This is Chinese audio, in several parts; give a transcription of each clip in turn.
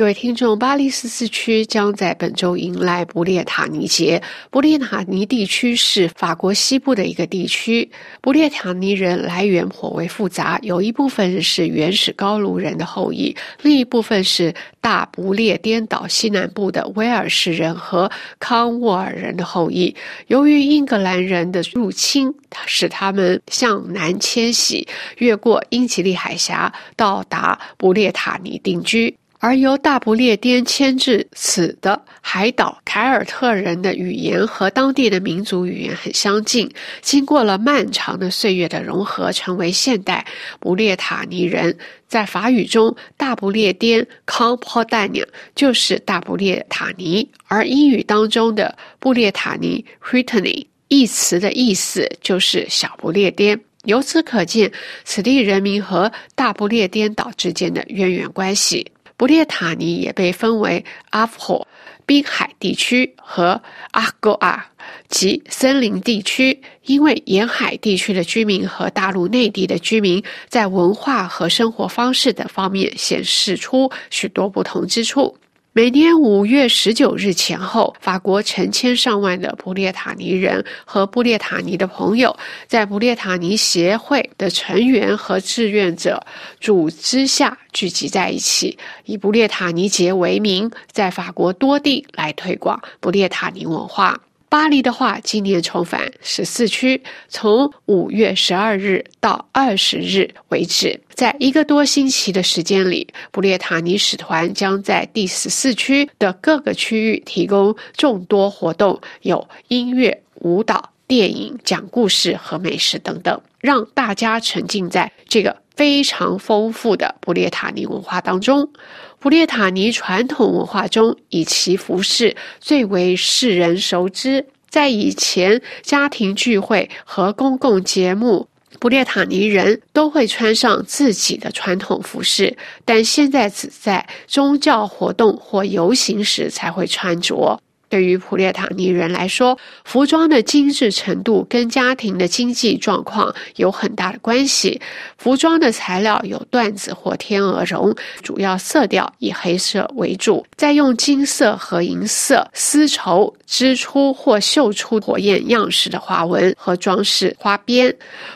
各位听众，巴黎十四区将在本周迎来布列塔尼节。布列塔尼地区是法国西部的一个地区。布列塔尼人来源颇为复杂，有一部分是原始高卢人的后裔，另一部分是大不列颠岛西南部的威尔士人和康沃尔人的后裔。由于英格兰人的入侵，使他们向南迁徙，越过英吉利海峡，到达布列塔尼定居。而由大不列颠迁至此的海岛凯尔特人的语言和当地的民族语言很相近，经过了漫长的岁月的融合，成为现代不列塔尼人。在法语中，大不列颠 c o m p o d a n 就是大不列塔尼，而英语当中的布列塔尼 （Brittany） 一词的意思就是小不列颠。由此可见，此地人民和大不列颠岛之间的渊源关系。布列塔尼也被分为阿夫霍滨海地区和阿戈尔及森林地区，因为沿海地区的居民和大陆内地的居民在文化和生活方式等方面显示出许多不同之处。每年五月十九日前后，法国成千上万的布列塔尼人和布列塔尼的朋友，在布列塔尼协会的成员和志愿者组织下聚集在一起，以布列塔尼节为名，在法国多地来推广布列塔尼文化。巴黎的话，今年重返十四区，从五月十二日到二十日为止，在一个多星期的时间里，布列塔尼使团将在第十四区的各个区域提供众多活动，有音乐、舞蹈、电影、讲故事和美食等等，让大家沉浸在这个非常丰富的布列塔尼文化当中。布列塔尼传统文化中，以其服饰最为世人熟知。在以前家庭聚会和公共节目，布列塔尼人都会穿上自己的传统服饰，但现在只在宗教活动或游行时才会穿着。对于普列塔尼人来说，服装的精致程度跟家庭的经济状况有很大的关系。服装的材料有缎子或天鹅绒，主要色调以黑色为主，再用金色和银色丝绸织出或绣出火焰样式的花纹和装饰花边。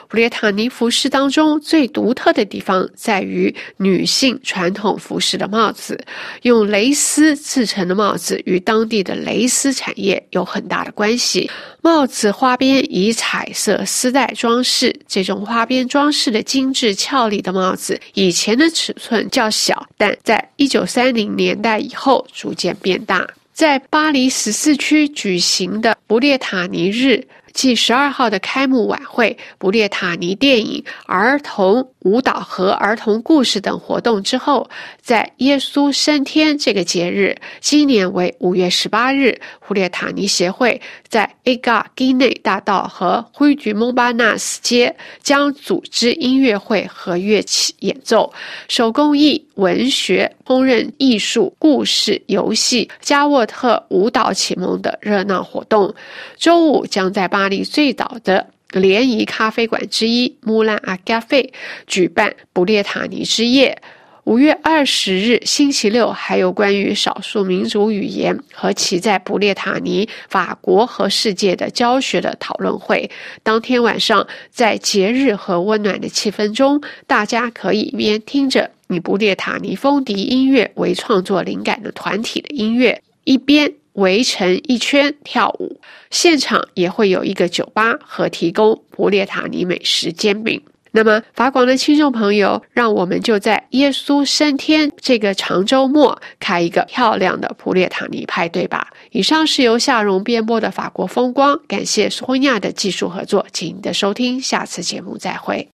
普列塔尼服饰当中最独特的地方在于女性传统服饰的帽子，用蕾丝制成的帽子与当地的蕾丝产业有很大的关系。帽子花边以彩色丝带装饰，这种花边装饰的精致俏丽的帽子，以前的尺寸较小，但在一九三零年代以后逐渐变大。在巴黎十四区举行的不列塔尼日。继十二号的开幕晚会、布列塔尼电影、儿童舞蹈和儿童故事等活动之后，在耶稣升天这个节日，今年为五月十八日，布列塔尼协会在 a g a g i n e 大道和灰菊蒙巴纳斯街将组织音乐会和乐器演奏、手工艺、文学、烹饪艺术、故事、游戏、加沃特舞蹈启蒙的热闹活动。周五将在巴。黎最早的联谊咖啡馆之一木兰阿加费举办布列塔尼之夜。五月二十日星期六，还有关于少数民族语言和其在布列塔尼、法国和世界的教学的讨论会。当天晚上，在节日和温暖的气氛中，大家可以一边听着以布列塔尼风笛音乐为创作灵感的团体的音乐，一边。围成一圈跳舞，现场也会有一个酒吧和提供普列塔尼美食煎饼。那么，法广的听众朋友，让我们就在耶稣升天这个长周末开一个漂亮的普列塔尼派对吧。以上是由夏荣编播的法国风光，感谢苏亚的技术合作，请您的收听，下次节目再会。